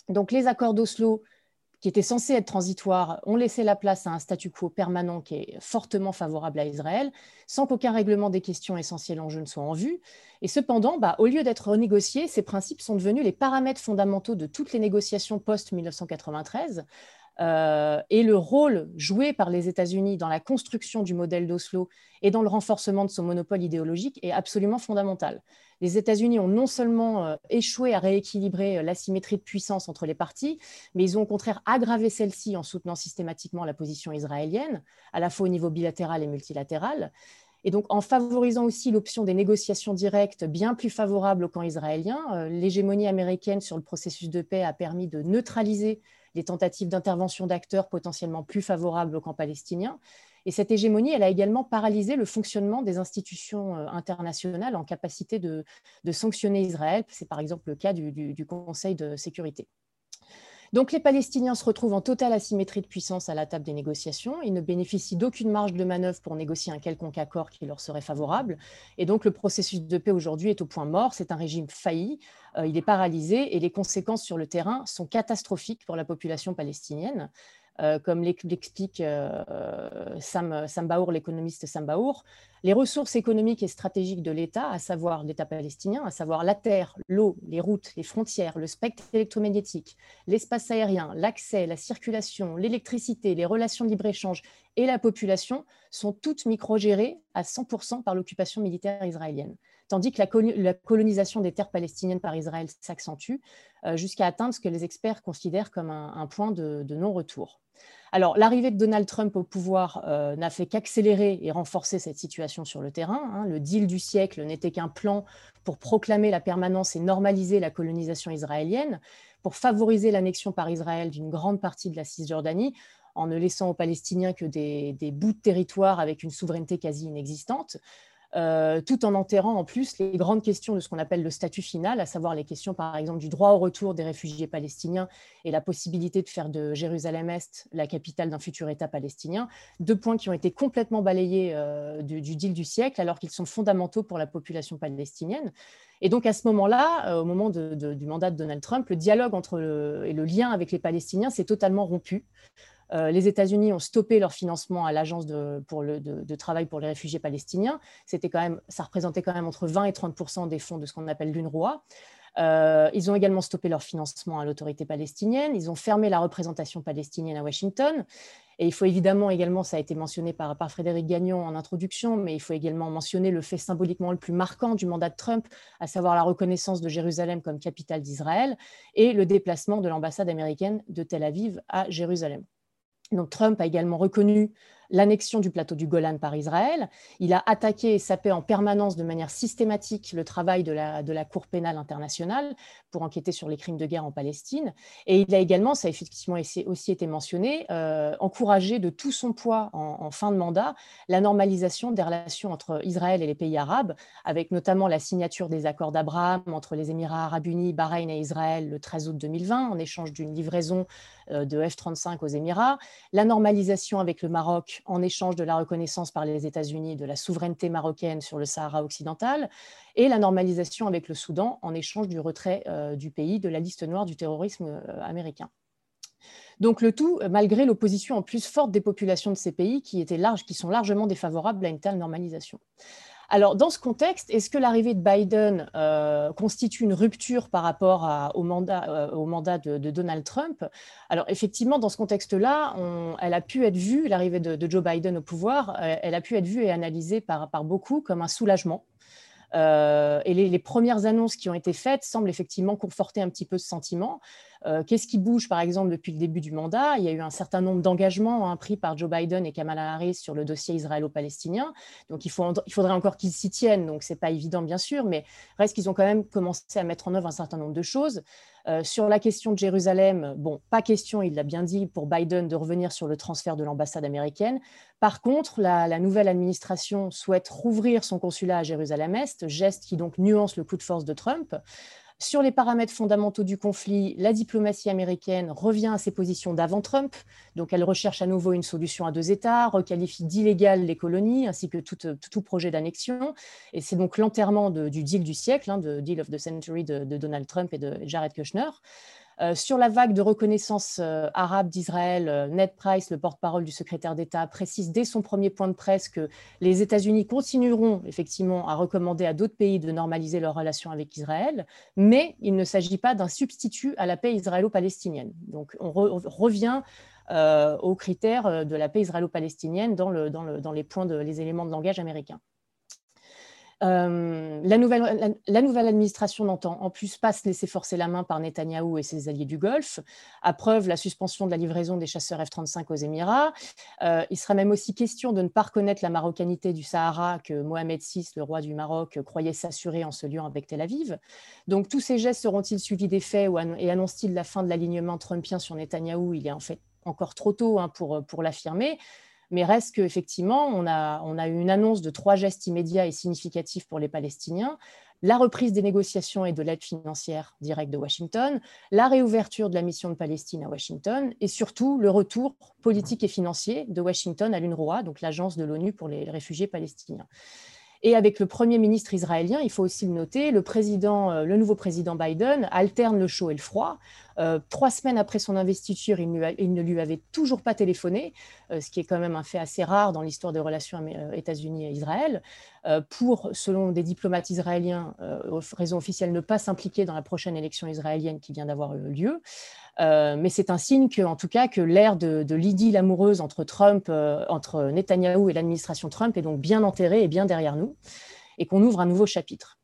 Donc les accords d'Oslo qui étaient censés être transitoires ont laissé la place à un statu quo permanent qui est fortement favorable à Israël, sans qu'aucun règlement des questions essentielles en jeu ne soit en vue. Et cependant, bah, au lieu d'être renégociés, ces principes sont devenus les paramètres fondamentaux de toutes les négociations post-1993, euh, et le rôle joué par les États-Unis dans la construction du modèle d'Oslo et dans le renforcement de son monopole idéologique est absolument fondamental. Les États-Unis ont non seulement euh, échoué à rééquilibrer euh, l'asymétrie de puissance entre les parties, mais ils ont au contraire aggravé celle-ci en soutenant systématiquement la position israélienne, à la fois au niveau bilatéral et multilatéral. Et donc, en favorisant aussi l'option des négociations directes bien plus favorables au camp israélien, l'hégémonie américaine sur le processus de paix a permis de neutraliser des tentatives d'intervention d'acteurs potentiellement plus favorables au camp palestinien. Et cette hégémonie, elle a également paralysé le fonctionnement des institutions euh, internationales en capacité de, sanctionner Israël. C'est par exemple le cas du Conseil de sécurité. Donc les Palestiniens se retrouvent en totale asymétrie de puissance à la table des négociations. Ils ne bénéficient d'aucune marge de manœuvre pour négocier un quelconque accord qui leur serait favorable. Et donc le processus de paix aujourd'hui est au point mort. C'est un régime failli. Euh, il est paralysé et les conséquences sur le terrain sont catastrophiques pour la population palestinienne. Euh, comme l'explique euh, Sam, Baour, l'économiste Sam Baour, les ressources économiques et stratégiques de l'État, à savoir l'État palestinien, à savoir la terre, l'eau, les routes, les frontières, le spectre électromagnétique, l'espace aérien, l'accès, la circulation, l'électricité, les relations de libre-échange et la population, sont toutes micro-gérées à 100% par l'occupation militaire israélienne tandis que la, colonisation des terres palestiniennes par Israël s'accentue euh, jusqu'à atteindre ce que les experts considèrent comme un, point de, non-retour. Alors, l'arrivée de Donald Trump au pouvoir euh, n'a fait qu'accélérer et renforcer cette situation sur le terrain. Hein. Le deal du siècle n'était qu'un plan pour proclamer la permanence et normaliser la colonisation israélienne, pour favoriser l'annexion par Israël d'une grande partie de la Cisjordanie, en ne laissant aux Palestiniens que des, des bouts de territoire avec une souveraineté quasi inexistante. Euh, tout en enterrant en plus les grandes questions de ce qu'on appelle le statut final, à savoir les questions par exemple du droit au retour des réfugiés palestiniens et la possibilité de faire de Jérusalem-Est la capitale d'un futur État palestinien, deux points qui ont été complètement balayés euh, du, deal du siècle alors qu'ils sont fondamentaux pour la population palestinienne. Et donc à ce moment-là, euh, au moment du mandat de Donald Trump, le dialogue entre et le lien avec les Palestiniens s'est totalement rompu. Euh, les États-Unis ont stoppé leur financement à l'agence de, travail pour les réfugiés palestiniens. C'était quand même, ça représentait quand même entre 20 et 30 des fonds de ce qu'on appelle l'UNRWA. Euh, ils ont également stoppé leur financement à l'autorité palestinienne. Ils ont fermé la représentation palestinienne à Washington. Et il faut évidemment également, ça a été mentionné par, par, Frédéric Gagnon en introduction, mais il faut également mentionner le fait symboliquement le plus marquant du mandat de Trump, à savoir la reconnaissance de Jérusalem comme capitale d'Israël et le déplacement de l'ambassade américaine de Tel Aviv à Jérusalem. Donc Trump a également reconnu l'annexion du plateau du Golan par Israël. Il a attaqué et sapé en permanence de manière systématique le travail de la, Cour pénale internationale pour enquêter sur les crimes de guerre en Palestine. Et il a également, ça a effectivement aussi été mentionné, euh, encouragé de tout son poids en, fin de mandat la normalisation des relations entre Israël et les pays arabes, avec notamment la signature des accords d'Abraham entre les Émirats arabes unis, Bahreïn et Israël le 13 août 2020 en échange d'une livraison euh, de F-35 aux Émirats, la normalisation avec le Maroc en échange de la reconnaissance par les États-Unis de la souveraineté marocaine sur le Sahara occidental et la normalisation avec le Soudan en échange du retrait euh, du pays de la liste noire du terrorisme euh, américain. Donc le tout, malgré l'opposition en plus forte des populations de ces pays qui, étaient larges, qui sont largement défavorables à une telle normalisation. Alors, dans ce contexte, est-ce que l'arrivée de Biden euh, constitue une rupture par rapport au mandat, euh, au mandat de, Donald Trump? Alors, effectivement, dans ce contexte-là, elle a pu être vue, l'arrivée de, Joe Biden au pouvoir, euh, elle a pu être vue et analysée par beaucoup comme un soulagement. Et les, les, premières annonces qui ont été faites semblent effectivement conforter un petit peu ce sentiment. Euh, qu'est-ce qui bouge, par exemple, depuis le début du mandat? Il y a eu un certain nombre d'engagements hein, pris par Joe Biden et Kamala Harris sur le dossier israélo-palestinien. Donc, il, faudrait encore qu'ils s'y tiennent. Donc, ce n'est pas évident, bien sûr, mais reste qu'ils ont quand même commencé à mettre en œuvre un certain nombre de choses. Euh, sur la question de Jérusalem, bon, pas question, il l'a bien dit, pour Biden de revenir sur le transfert de l'ambassade américaine. Par contre, la, la, nouvelle administration souhaite rouvrir son consulat à Jérusalem-Est, geste qui donc nuance le coup de force de Trump. Sur les paramètres fondamentaux du conflit, la diplomatie américaine revient à ses positions d'avant Trump. Donc, elle recherche à nouveau une solution à deux États, requalifie d'illégales les colonies ainsi que tout, tout projet d'annexion. Et c'est donc l'enterrement du deal du siècle, hein, de deal of the century de, Donald Trump et de Jared Kushner. Euh, sur la vague de reconnaissance euh, arabe d'Israël, euh, Ned Price, le porte-parole du secrétaire d'État, précise dès son premier point de presse que les États-Unis continueront effectivement à recommander à d'autres pays de normaliser leurs relations avec Israël, mais il ne s'agit pas d'un substitut à la paix israélo-palestinienne. Donc on, revient aux critères de la paix israélo-palestinienne dans, les points les éléments de langage américains. Euh, la, nouvelle, administration n'entend en plus pas se laisser forcer la main par Netanyahou et ses alliés du Golfe, à preuve la suspension de la livraison des chasseurs F-35 aux Émirats. Euh, il sera même aussi question de ne pas reconnaître la marocanité du Sahara que Mohamed VI, le roi du Maroc, croyait s'assurer en se liant avec Tel Aviv. Donc tous ces gestes seront-ils suivis des faits et annoncent-ils la fin de l'alignement trumpien sur Netanyahou? Il est en fait encore trop tôt hein, pour l'affirmer. Mais reste qu'effectivement, on a, on a eu une annonce de trois gestes immédiats et significatifs pour les Palestiniens la reprise des négociations et de l'aide financière directe de Washington, la réouverture de la mission de Palestine à Washington et surtout le retour politique et financier de Washington à l'UNRWA, donc l'agence de l'ONU pour les réfugiés palestiniens. Et avec le Premier ministre israélien, il faut aussi le noter, le, président, euh, le nouveau président Biden alterne le chaud et le froid. Euh, trois semaines après son investiture, il, ne lui avait toujours pas téléphoné, euh, ce qui est quand même un fait assez rare dans l'histoire des relations États-Unis et Israël, pour, selon des diplomates israéliens, raison officielle, ne pas s'impliquer dans la prochaine élection israélienne qui vient d'avoir lieu. Euh, mais c'est un signe que, en tout cas, que l'ère de, de l'idylle amoureuse entre Trump, euh, entre Netanyahou et l'administration Trump est donc bien enterrée et bien derrière nous, et qu'on ouvre un nouveau chapitre.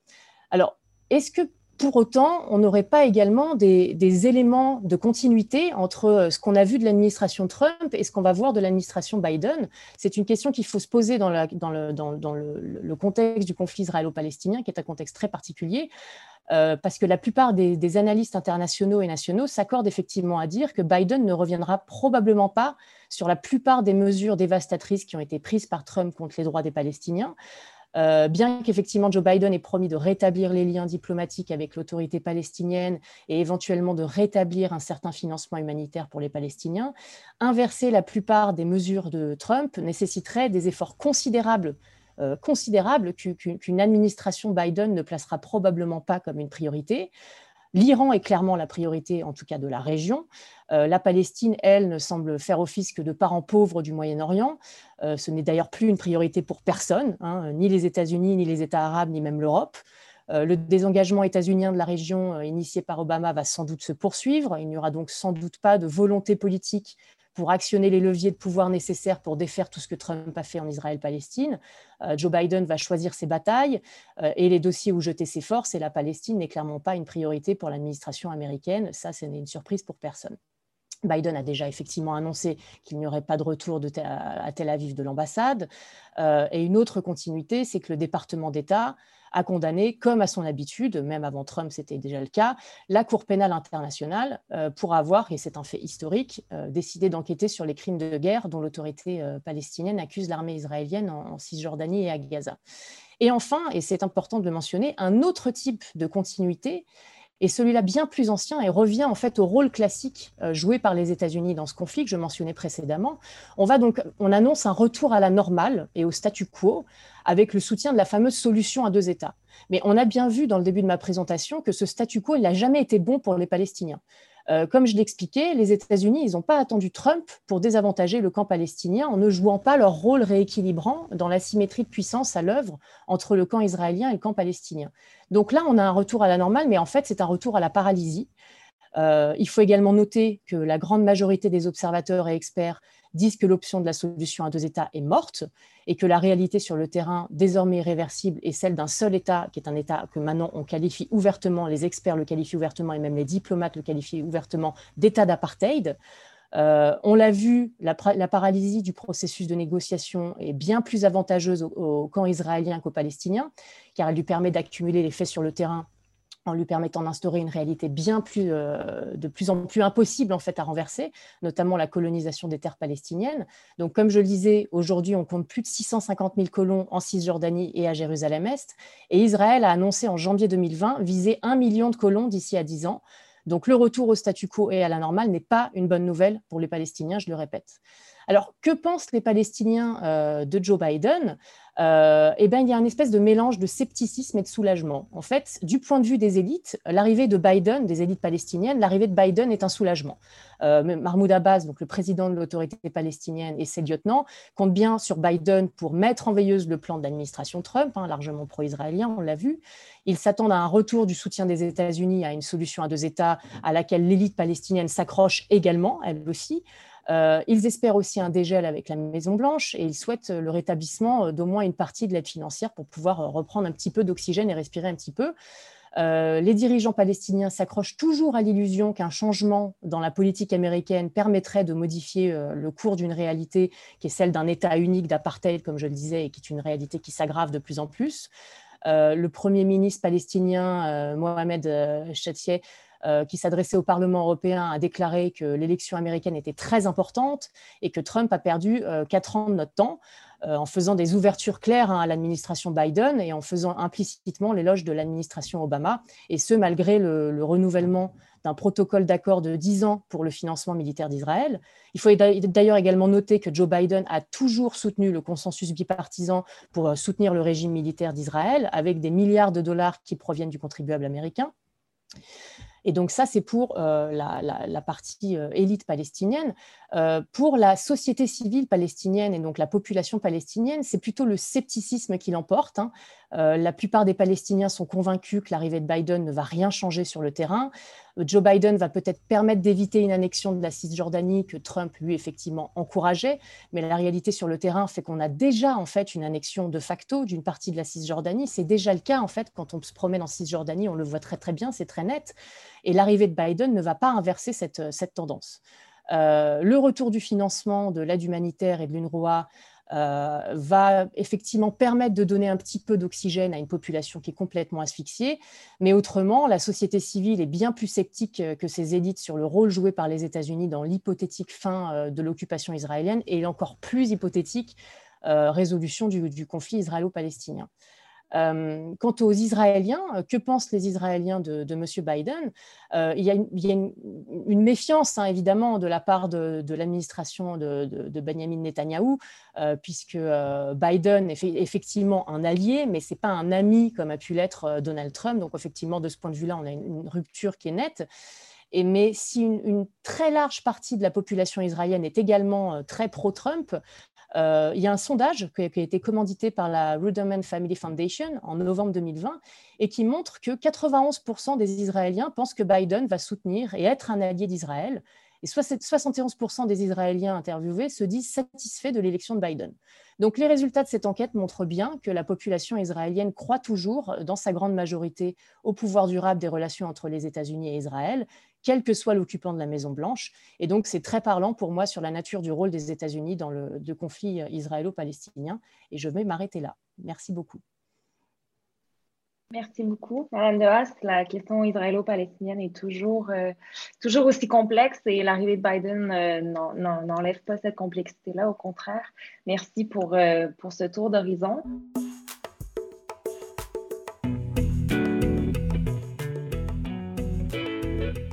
Alors, est-ce que pour autant, on n'aurait pas également des, éléments de continuité entre euh, ce qu'on a vu de l'administration Trump et ce qu'on va voir de l'administration Biden? C'est une question qu'il faut se poser dans, le, contexte du conflit israélo-palestinien, qui est un contexte très particulier. Euh, parce que la plupart des, analystes internationaux et nationaux s'accordent effectivement à dire que Biden ne reviendra probablement pas sur la plupart des mesures dévastatrices qui ont été prises par Trump contre les droits des Palestiniens. Euh, bien qu'effectivement Joe Biden ait promis de rétablir les liens diplomatiques avec l'autorité palestinienne et éventuellement de rétablir un certain financement humanitaire pour les Palestiniens, inverser la plupart des mesures de Trump nécessiterait des efforts considérables euh, considérable qu'une administration Biden ne placera probablement pas comme une priorité. L'Iran est clairement la priorité, en tout cas de la région. Euh, la Palestine, elle, ne semble faire office que de parent pauvre du Moyen-Orient. Euh, ce n'est d'ailleurs plus une priorité pour personne, hein, ni les États-Unis, ni les États arabes, ni même l'Europe. le désengagement états-unien de la région initié par Obama va sans doute se poursuivre. Il n'y aura donc sans doute pas de volonté politique pour actionner les leviers de pouvoir nécessaires pour défaire tout ce que Trump a fait en Israël-Palestine. Euh, Joe Biden va choisir ses batailles euh, et les dossiers où jeter ses forces, et la Palestine n'est clairement pas une priorité pour l'administration américaine. Ça, ce n'est une surprise pour personne. Biden a déjà effectivement annoncé qu'il n'y aurait pas de retour de à Tel Aviv de l'ambassade. Euh, et une autre continuité, c'est que le département d'État a condamné, comme à son habitude, même avant Trump c'était déjà le cas, la Cour pénale internationale euh, pour avoir, et c'est un fait historique, euh, décidé d'enquêter sur les crimes de guerre dont l'autorité palestinienne accuse l'armée israélienne en, Cisjordanie et à Gaza. Et enfin, et c'est important de le mentionner, un autre type de continuité et celui-là bien plus ancien et revient en fait au rôle classique euh, joué par les États-Unis dans ce conflit que je mentionnais précédemment. On va donc, on annonce un retour à la normale et au statu quo avec le soutien de la fameuse solution à deux États. Mais on a bien vu dans le début de ma présentation que ce statu quo, il n'a jamais été bon pour les Palestiniens. Euh, comme je l'expliquais, les États-Unis, ils n'ont pas attendu Trump pour désavantager le camp palestinien en ne jouant pas leur rôle rééquilibrant dans l'asymétrie de puissance à l'œuvre entre le camp israélien et le camp palestinien. Donc là, on a un retour à la normale, mais en fait, c'est un retour à la paralysie. Euh, il faut également noter que la grande majorité des observateurs et experts disent que l'option de la solution à deux États est morte et que la réalité sur le terrain, désormais irréversible, est celle d'un seul État, qui est un État que maintenant on qualifie ouvertement, les experts le qualifient ouvertement et même les diplomates le qualifient ouvertement d'État d'apartheid. Euh, on l'a vu, la, paralysie du processus de négociation est bien plus avantageuse au camp israélien qu'au palestinien, car elle lui permet d'accumuler les faits sur le terrain en lui permettant d'instaurer une réalité bien plus, euh, de plus en plus impossible en fait à renverser, notamment la colonisation des terres palestiniennes. Donc, comme je le disais, aujourd'hui, on compte plus de 650 000 colons en Cisjordanie et à Jérusalem-Est, et Israël a annoncé en janvier 2020 viser un million de colons d'ici à 10 ans. Donc, le retour au statu quo et à la normale n'est pas une bonne nouvelle pour les Palestiniens, je le répète. Alors, que pensent les Palestiniens euh, de Joe Biden? Euh, eh ben, il y a un espèce de mélange de scepticisme et de soulagement. En fait, du point de vue des élites, l'arrivée de Biden, des élites palestiniennes, l'arrivée de Biden est un soulagement. Euh, Mahmoud Abbas, donc le président de l'autorité palestinienne et ses lieutenants, comptent bien sur Biden pour mettre en veilleuse le plan de l'administration Trump, hein, largement pro-israélien, on l'a vu. Ils s'attendent à un retour du soutien des États-Unis à une solution à deux États à laquelle l'élite palestinienne s'accroche également, elle aussi. Euh, ils espèrent aussi un dégel avec la Maison-Blanche et ils souhaitent le rétablissement euh, d'au moins une partie de l'aide financière pour pouvoir euh, reprendre un petit peu d'oxygène et respirer un petit peu. les dirigeants palestiniens s'accrochent toujours à l'illusion qu'un changement dans la politique américaine permettrait de modifier le cours d'une réalité qui est celle d'un État unique d'apartheid, comme je le disais, et qui est une réalité qui s'aggrave de plus en plus. le Premier ministre palestinien, Mohamed Chatieh, euh, qui s'adressait au Parlement européen, a déclaré que l'élection américaine était très importante et que Trump a perdu euh, quatre ans de notre temps euh, en faisant des ouvertures claires hein, à l'administration Biden et en faisant implicitement l'éloge de l'administration Obama, et ce malgré le, renouvellement d'un protocole d'accord de 10 ans pour le financement militaire d'Israël. Il faut d'ailleurs également noter que Joe Biden a toujours soutenu le consensus bipartisan pour soutenir le régime militaire d'Israël, avec des milliards de dollars qui proviennent du contribuable américain. Et donc ça, c'est pour euh, la, partie euh, élite palestinienne. Euh, pour la société civile palestinienne et donc la population palestinienne, c'est plutôt le scepticisme qui l'emporte. Hein. la plupart des Palestiniens sont convaincus que l'arrivée de Biden ne va rien changer sur le terrain. Joe Biden va peut-être permettre d'éviter une annexion de la Cisjordanie que Trump, lui, effectivement, encourageait. Mais la réalité sur le terrain fait qu'on a déjà, en fait, une annexion de facto d'une partie de la Cisjordanie. C'est déjà le cas, en fait, quand on se promène en Cisjordanie, on le voit très, très bien, c'est très net. Et l'arrivée de Biden ne va pas inverser cette, euh, tendance. Euh, le retour du financement de l'aide humanitaire et de l'UNRWA euh, va effectivement permettre de donner un petit peu d'oxygène à une population qui est complètement asphyxiée. Mais autrement, la société civile est bien plus sceptique que ses élites sur le rôle joué par les États-Unis dans l'hypothétique fin de l'occupation israélienne et encore plus hypothétique résolution du conflit israélo-palestinien. Euh, quant aux Israéliens, euh, que pensent les Israéliens de, M. Biden? Euh, Il y a, une, méfiance, hein, évidemment, de la part de, l'administration de, Benjamin Netanyahou, puisque Biden est effectivement un allié, mais ce n'est pas un ami comme a pu l'être Donald Trump. Donc, effectivement, de ce point de vue-là, on a une, rupture qui est nette. Et mais si une, très large partie de la population israélienne est également très pro-Trump, il y a un sondage qui a, été commandité par la Ruderman Family Foundation en novembre 2020 et qui montre que 91% des Israéliens pensent que Biden va soutenir et être un allié d'Israël. Et 71% des Israéliens interviewés se disent satisfaits de l'élection de Biden. Donc les résultats de cette enquête montrent bien que la population israélienne croit toujours, dans sa grande majorité, au pouvoir durable des relations entre les États-Unis et Israël quel que soit l'occupant de la Maison-Blanche. Et donc, c'est très parlant pour moi sur la nature du rôle des États-Unis dans le conflit israélo-palestinien. Et je vais m'arrêter là. Merci beaucoup. Merci beaucoup. Madame de Haas, la question israélo-palestinienne est toujours, euh, toujours aussi complexe et l'arrivée de Biden euh, n'enlève pas cette complexité-là, au contraire. Merci pour, euh, pour ce tour d'horizon.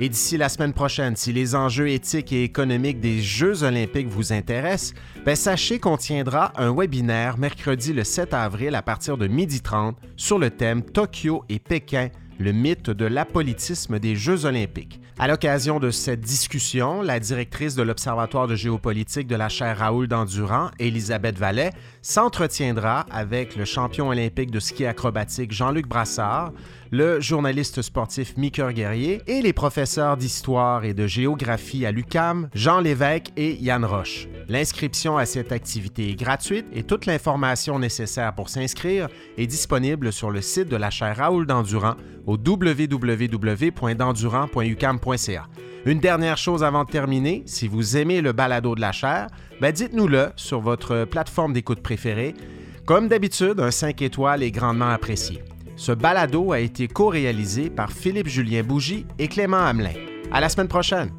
Et d'ici la semaine prochaine, si les enjeux éthiques et économiques des Jeux olympiques vous intéressent, ben sachez qu'on tiendra un webinaire mercredi le 7 avril à partir de 12h30 sur le thème Tokyo et Pékin, le mythe de l'apolitisme des Jeux olympiques. À l'occasion de cette discussion, la directrice de l'Observatoire de géopolitique de la chaire Raoul d'Endurant, Elisabeth Vallet, s'entretiendra avec le champion olympique de ski acrobatique Jean-Luc Brassard, le journaliste sportif Mickey Guerrier et les professeurs d'histoire et de géographie à l'UCAM, Jean Lévesque et Yann Roche. L'inscription à cette activité est gratuite et toute l'information nécessaire pour s'inscrire est disponible sur le site de la chaire Raoul d'Endurant au www.d'endurant.ucam.ca. Une dernière chose avant de terminer, si vous aimez le balado de la chaire, ben dites-nous-le sur votre plateforme d'écoute préférée Comme d'habitude, un 5 étoiles est grandement apprécié. Ce balado a été co-réalisé par Philippe Julien Bougie et Clément Hamelin. À la semaine prochaine!